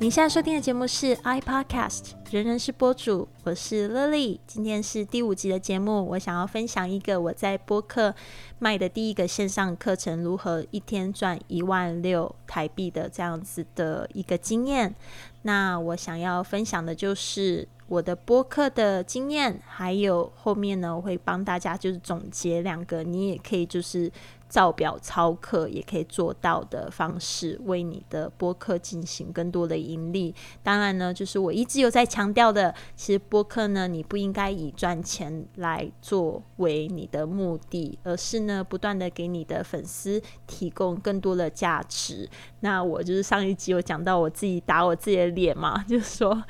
你现在收听的节目是 iPodcast，人人是播主，我是 Lily。今天是第五集的节目，我想要分享一个我在播客卖的第一个线上课程，如何一天赚一万六台币的这样子的一个经验。那我想要分享的就是我的播客的经验，还有后面呢我会帮大家就是总结两个，你也可以就是。照表操课也可以做到的方式，为你的播客进行更多的盈利。当然呢，就是我一直有在强调的，其实播客呢，你不应该以赚钱来作为你的目的，而是呢，不断的给你的粉丝提供更多的价值。那我就是上一集有讲到我自己打我自己的脸嘛，就是说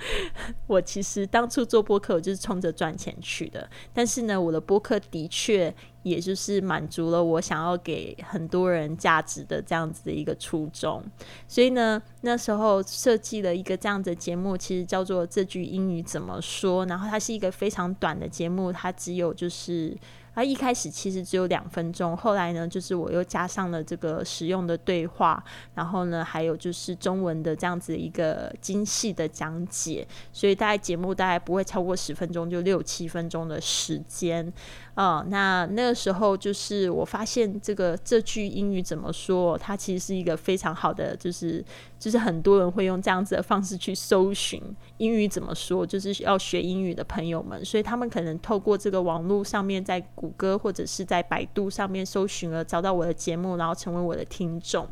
我其实当初做播客，我就是冲着赚钱去的。但是呢，我的播客的确。也就是满足了我想要给很多人价值的这样子的一个初衷，所以呢，那时候设计了一个这样的节目，其实叫做这句英语怎么说。然后它是一个非常短的节目，它只有就是。它一开始其实只有两分钟，后来呢，就是我又加上了这个实用的对话，然后呢，还有就是中文的这样子一个精细的讲解，所以大概节目大概不会超过十分钟，就六七分钟的时间。哦，那那个时候就是我发现这个这句英语怎么说，它其实是一个非常好的，就是就是很多人会用这样子的方式去搜寻英语怎么说，就是要学英语的朋友们，所以他们可能透过这个网络上面在。谷歌或者是在百度上面搜寻了，找到我的节目，然后成为我的听众。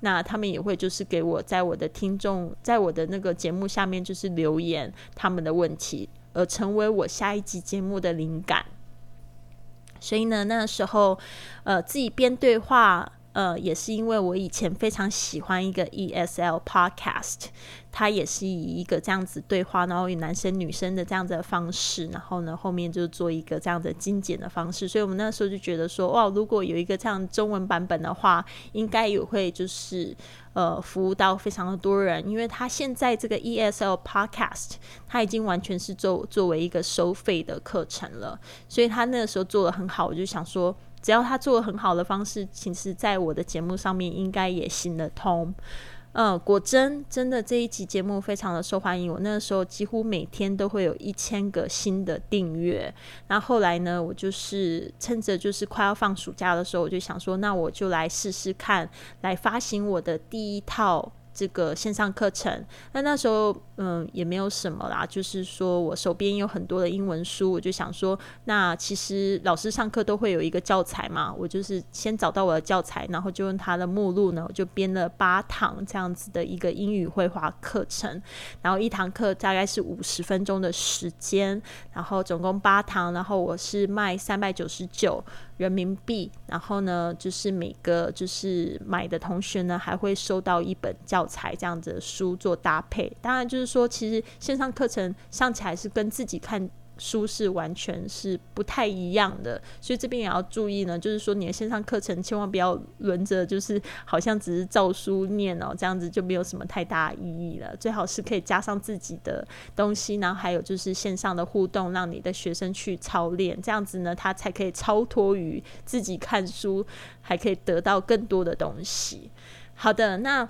那他们也会就是给我在我的听众，在我的那个节目下面就是留言他们的问题，而成为我下一集节目的灵感。所以呢，那时候呃自己编对话。呃，也是因为我以前非常喜欢一个 ESL podcast，它也是以一个这样子对话，然后以男生女生的这样子的方式，然后呢后面就做一个这样的精简的方式，所以我们那时候就觉得说，哇，如果有一个这样中文版本的话，应该也会就是呃服务到非常的多人，因为他现在这个 ESL podcast，它已经完全是作作为一个收费的课程了，所以他那个时候做的很好，我就想说。只要他做很好的方式，其实在我的节目上面应该也行得通。嗯，果真真的这一集节目非常的受欢迎，我那个时候几乎每天都会有一千个新的订阅。那后来呢，我就是趁着就是快要放暑假的时候，我就想说，那我就来试试看，来发行我的第一套。这个线上课程，那那时候嗯也没有什么啦，就是说我手边有很多的英文书，我就想说，那其实老师上课都会有一个教材嘛，我就是先找到我的教材，然后就用它的目录呢，我就编了八堂这样子的一个英语绘画课程，然后一堂课大概是五十分钟的时间，然后总共八堂，然后我是卖三百九十九。人民币，然后呢，就是每个就是买的同学呢，还会收到一本教材这样子的书做搭配。当然，就是说，其实线上课程上起来是跟自己看。书是完全是不太一样的，所以这边也要注意呢。就是说，你的线上课程千万不要轮着，就是好像只是照书念哦，这样子就没有什么太大意义了。最好是可以加上自己的东西，然后还有就是线上的互动，让你的学生去操练，这样子呢，他才可以超脱于自己看书，还可以得到更多的东西。好的，那。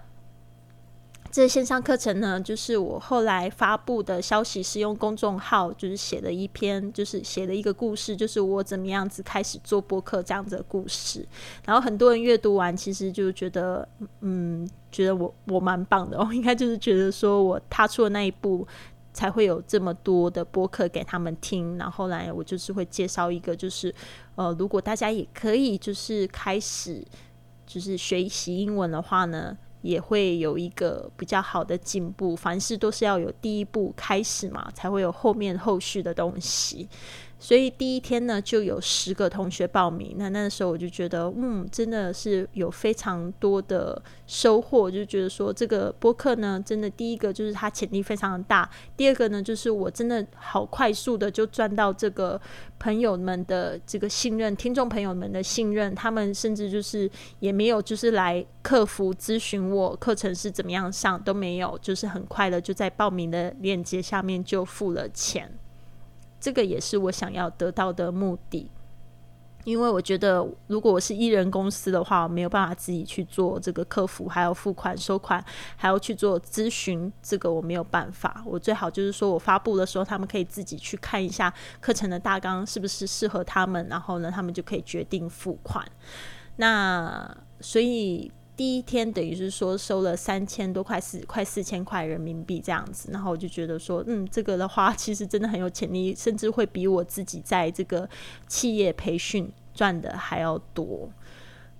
这线上课程呢，就是我后来发布的消息，是用公众号，就是写了一篇，就是写了一个故事，就是我怎么样子开始做播客这样子的故事。然后很多人阅读完，其实就觉得，嗯，觉得我我蛮棒的哦，应该就是觉得说我踏出了那一步，才会有这么多的播客给他们听。然后来我就是会介绍一个，就是呃，如果大家也可以就是开始就是学习英文的话呢。也会有一个比较好的进步。凡事都是要有第一步开始嘛，才会有后面后续的东西。所以第一天呢就有十个同学报名。那那时候我就觉得，嗯，真的是有非常多的收获，就觉得说这个播客呢，真的第一个就是它潜力非常大，第二个呢就是我真的好快速的就赚到这个朋友们的这个信任，听众朋友们的信任，他们甚至就是也没有就是来客服咨询我课程是怎么样上都没有，就是很快的就在报名的链接下面就付了钱。这个也是我想要得到的目的，因为我觉得如果我是艺人公司的话，我没有办法自己去做这个客服，还要付款、收款，还要去做咨询，这个我没有办法。我最好就是说我发布的时候，他们可以自己去看一下课程的大纲是不是适合他们，然后呢，他们就可以决定付款。那所以。第一天等于是说收了三千多块四快四千块人民币这样子，然后我就觉得说，嗯，这个的话其实真的很有潜力，甚至会比我自己在这个企业培训赚的还要多。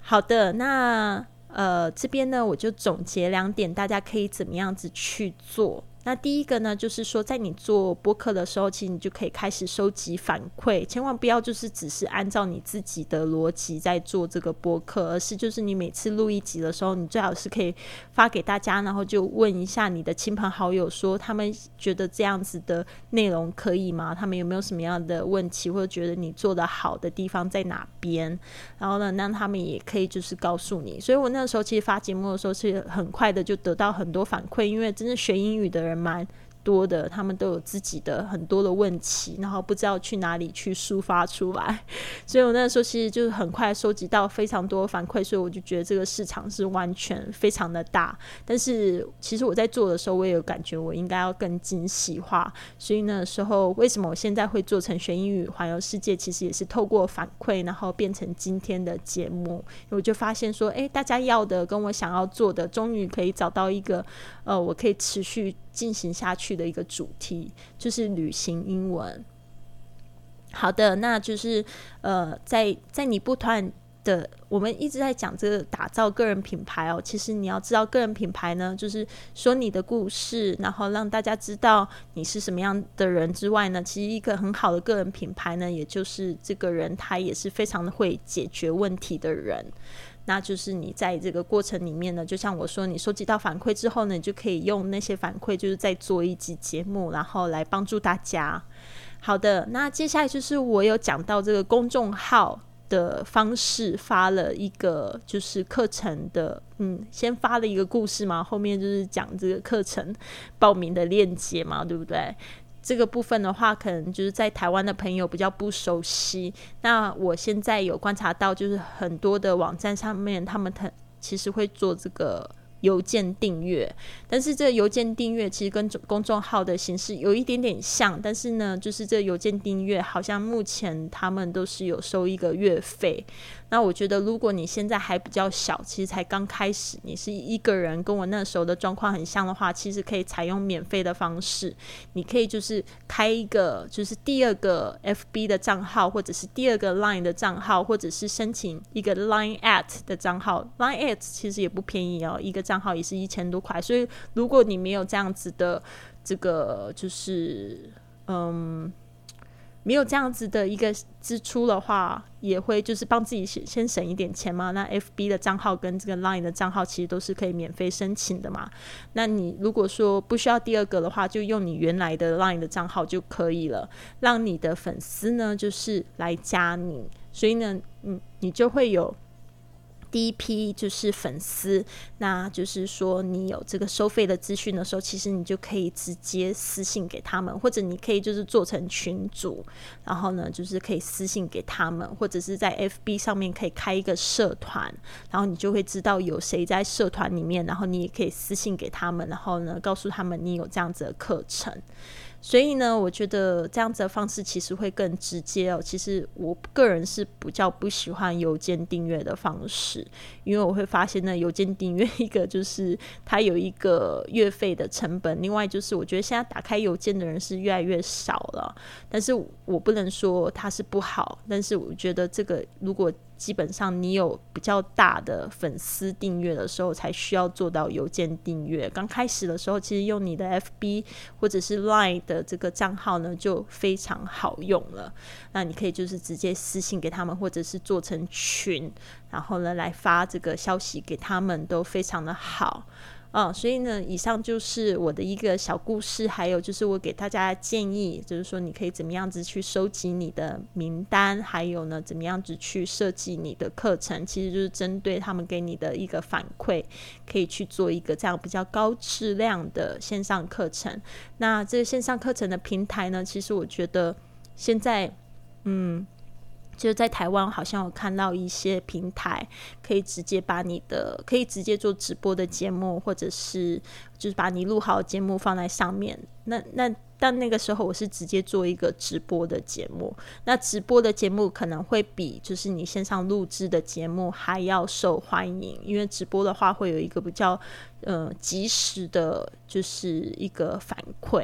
好的，那呃这边呢我就总结两点，大家可以怎么样子去做。那第一个呢，就是说，在你做播客的时候，其实你就可以开始收集反馈，千万不要就是只是按照你自己的逻辑在做这个播客，而是就是你每次录一集的时候，你最好是可以发给大家，然后就问一下你的亲朋好友，说他们觉得这样子的内容可以吗？他们有没有什么样的问题，或者觉得你做的好的地方在哪边？然后呢，让他们也可以就是告诉你。所以我那时候其实发节目的时候是很快的就得到很多反馈，因为真的学英语的人。蛮多的，他们都有自己的很多的问题，然后不知道去哪里去抒发出来，所以我那时候其实就是很快收集到非常多反馈，所以我就觉得这个市场是完全非常的大。但是其实我在做的时候，我也有感觉我应该要更精细化，所以那时候为什么我现在会做成学英语环游世界，其实也是透过反馈，然后变成今天的节目。我就发现说，诶，大家要的跟我想要做的，终于可以找到一个，呃，我可以持续。进行下去的一个主题就是旅行英文。好的，那就是呃，在在你不断的，我们一直在讲这个打造个人品牌哦。其实你要知道，个人品牌呢，就是说你的故事，然后让大家知道你是什么样的人之外呢，其实一个很好的个人品牌呢，也就是这个人他也是非常的会解决问题的人。那就是你在这个过程里面呢，就像我说，你收集到反馈之后呢，你就可以用那些反馈，就是在做一集节目，然后来帮助大家。好的，那接下来就是我有讲到这个公众号的方式，发了一个就是课程的，嗯，先发了一个故事嘛，后面就是讲这个课程报名的链接嘛，对不对？这个部分的话，可能就是在台湾的朋友比较不熟悉。那我现在有观察到，就是很多的网站上面，他们他其实会做这个邮件订阅。但是这个邮件订阅其实跟公众号的形式有一点点像，但是呢，就是这邮件订阅好像目前他们都是有收一个月费。那我觉得，如果你现在还比较小，其实才刚开始，你是一个人，跟我那时候的状况很像的话，其实可以采用免费的方式。你可以就是开一个，就是第二个 FB 的账号，或者是第二个 Line 的账号，或者是申请一个 Line at 的账号。Line at 其实也不便宜哦，一个账账号也是一千多块。所以，如果你没有这样子的这个，就是嗯。没有这样子的一个支出的话，也会就是帮自己先先省一点钱嘛。那 F B 的账号跟这个 Line 的账号其实都是可以免费申请的嘛。那你如果说不需要第二个的话，就用你原来的 Line 的账号就可以了，让你的粉丝呢就是来加你，所以呢，嗯，你就会有。第一批就是粉丝，那就是说你有这个收费的资讯的时候，其实你就可以直接私信给他们，或者你可以就是做成群组，然后呢就是可以私信给他们，或者是在 FB 上面可以开一个社团，然后你就会知道有谁在社团里面，然后你也可以私信给他们，然后呢告诉他们你有这样子的课程。所以呢，我觉得这样子的方式其实会更直接哦。其实我个人是比较不喜欢邮件订阅的方式，因为我会发现呢，邮件订阅一个就是它有一个月费的成本，另外就是我觉得现在打开邮件的人是越来越少了。但是我不能说它是不好，但是我觉得这个如果基本上你有比较大的粉丝订阅的时候，才需要做到邮件订阅。刚开始的时候，其实用你的 FB 或者是 Line 的这个账号呢，就非常好用了。那你可以就是直接私信给他们，或者是做成群，然后呢来发这个消息给他们，都非常的好。嗯，所以呢，以上就是我的一个小故事，还有就是我给大家建议，就是说你可以怎么样子去收集你的名单，还有呢，怎么样子去设计你的课程，其实就是针对他们给你的一个反馈，可以去做一个这样比较高质量的线上课程。那这个线上课程的平台呢，其实我觉得现在，嗯。就是在台湾，好像有看到一些平台可以直接把你的可以直接做直播的节目，或者是就是把你录好的节目放在上面。那那但那个时候我是直接做一个直播的节目，那直播的节目可能会比就是你线上录制的节目还要受欢迎，因为直播的话会有一个比较呃及时的，就是一个反馈。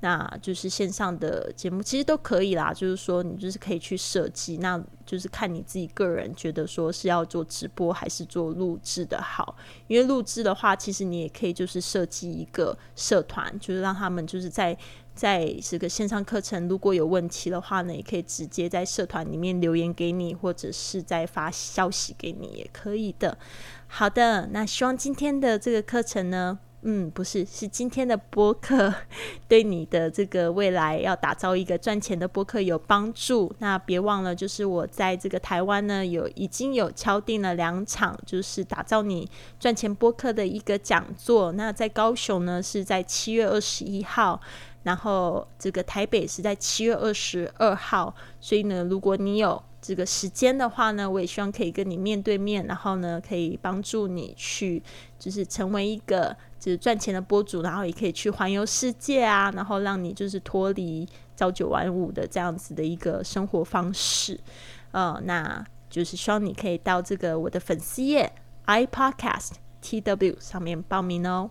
那就是线上的节目其实都可以啦，就是说你就是可以去设计，那就是看你自己个人觉得说是要做直播还是做录制的好。因为录制的话，其实你也可以就是设计一个社团，就是让他们就是在在这个线上课程如果有问题的话呢，也可以直接在社团里面留言给你，或者是在发消息给你也可以的。好的，那希望今天的这个课程呢。嗯，不是，是今天的播客对你的这个未来要打造一个赚钱的播客有帮助。那别忘了，就是我在这个台湾呢，有已经有敲定了两场，就是打造你赚钱播客的一个讲座。那在高雄呢，是在七月二十一号，然后这个台北是在七月二十二号。所以呢，如果你有这个时间的话呢，我也希望可以跟你面对面，然后呢，可以帮助你去，就是成为一个。就是赚钱的播主，然后也可以去环游世界啊，然后让你就是脱离朝九晚五的这样子的一个生活方式，呃，那就是希望你可以到这个我的粉丝页 i podcast tw 上面报名哦。